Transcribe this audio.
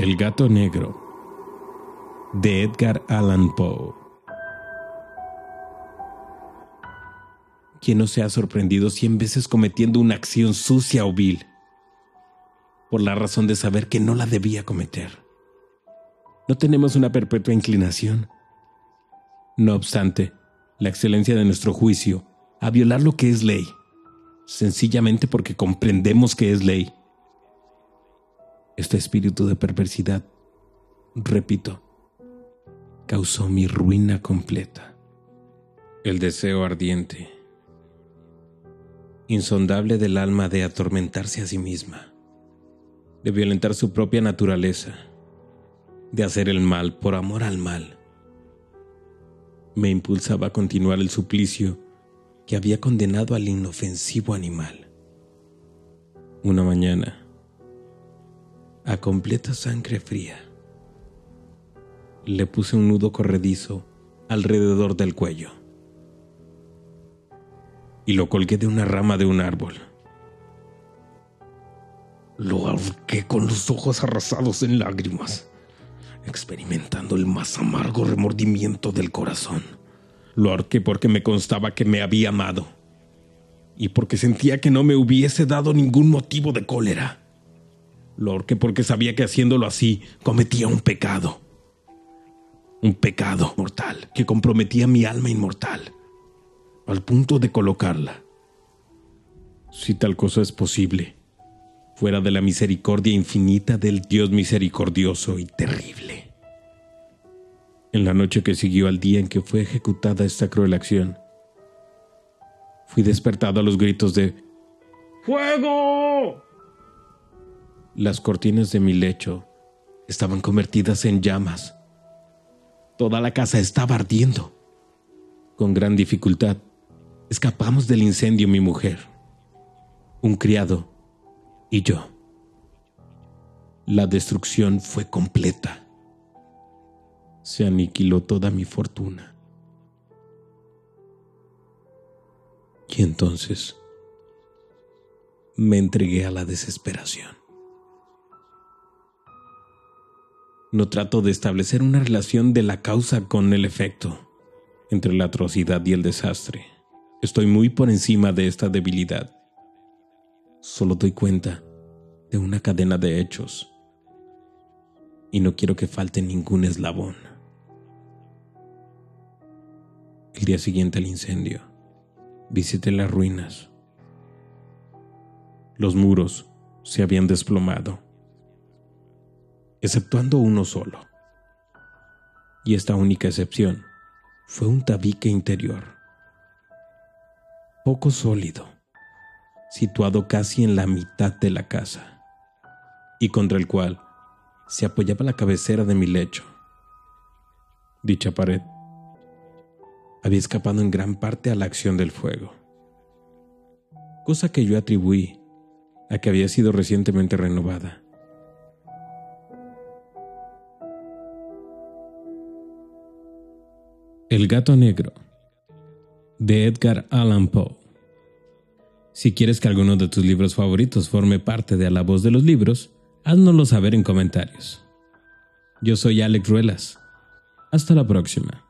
El gato negro de Edgar Allan Poe. ¿Quién no se ha sorprendido cien veces cometiendo una acción sucia o vil? Por la razón de saber que no la debía cometer. No tenemos una perpetua inclinación. No obstante, la excelencia de nuestro juicio a violar lo que es ley, sencillamente porque comprendemos que es ley este espíritu de perversidad, repito, causó mi ruina completa. El deseo ardiente, insondable del alma de atormentarse a sí misma, de violentar su propia naturaleza, de hacer el mal por amor al mal, me impulsaba a continuar el suplicio que había condenado al inofensivo animal. Una mañana, a completa sangre fría. Le puse un nudo corredizo alrededor del cuello y lo colgué de una rama de un árbol. Lo ahorqué con los ojos arrasados en lágrimas, experimentando el más amargo remordimiento del corazón. Lo ahorqué porque me constaba que me había amado y porque sentía que no me hubiese dado ningún motivo de cólera. Lorque porque sabía que haciéndolo así cometía un pecado. Un pecado mortal que comprometía mi alma inmortal, al punto de colocarla, si tal cosa es posible, fuera de la misericordia infinita del Dios misericordioso y terrible. En la noche que siguió al día en que fue ejecutada esta cruel acción, fui despertado a los gritos de ¡Fuego! Las cortinas de mi lecho estaban convertidas en llamas. Toda la casa estaba ardiendo. Con gran dificultad, escapamos del incendio mi mujer, un criado y yo. La destrucción fue completa. Se aniquiló toda mi fortuna. Y entonces me entregué a la desesperación. No trato de establecer una relación de la causa con el efecto entre la atrocidad y el desastre. Estoy muy por encima de esta debilidad. Solo doy cuenta de una cadena de hechos y no quiero que falte ningún eslabón. El día siguiente al incendio, visité las ruinas. Los muros se habían desplomado exceptuando uno solo. Y esta única excepción fue un tabique interior, poco sólido, situado casi en la mitad de la casa, y contra el cual se apoyaba la cabecera de mi lecho. Dicha pared había escapado en gran parte a la acción del fuego, cosa que yo atribuí a que había sido recientemente renovada El gato negro de Edgar Allan Poe. Si quieres que alguno de tus libros favoritos forme parte de la voz de los libros, háznoslo saber en comentarios. Yo soy Alex Ruelas. Hasta la próxima.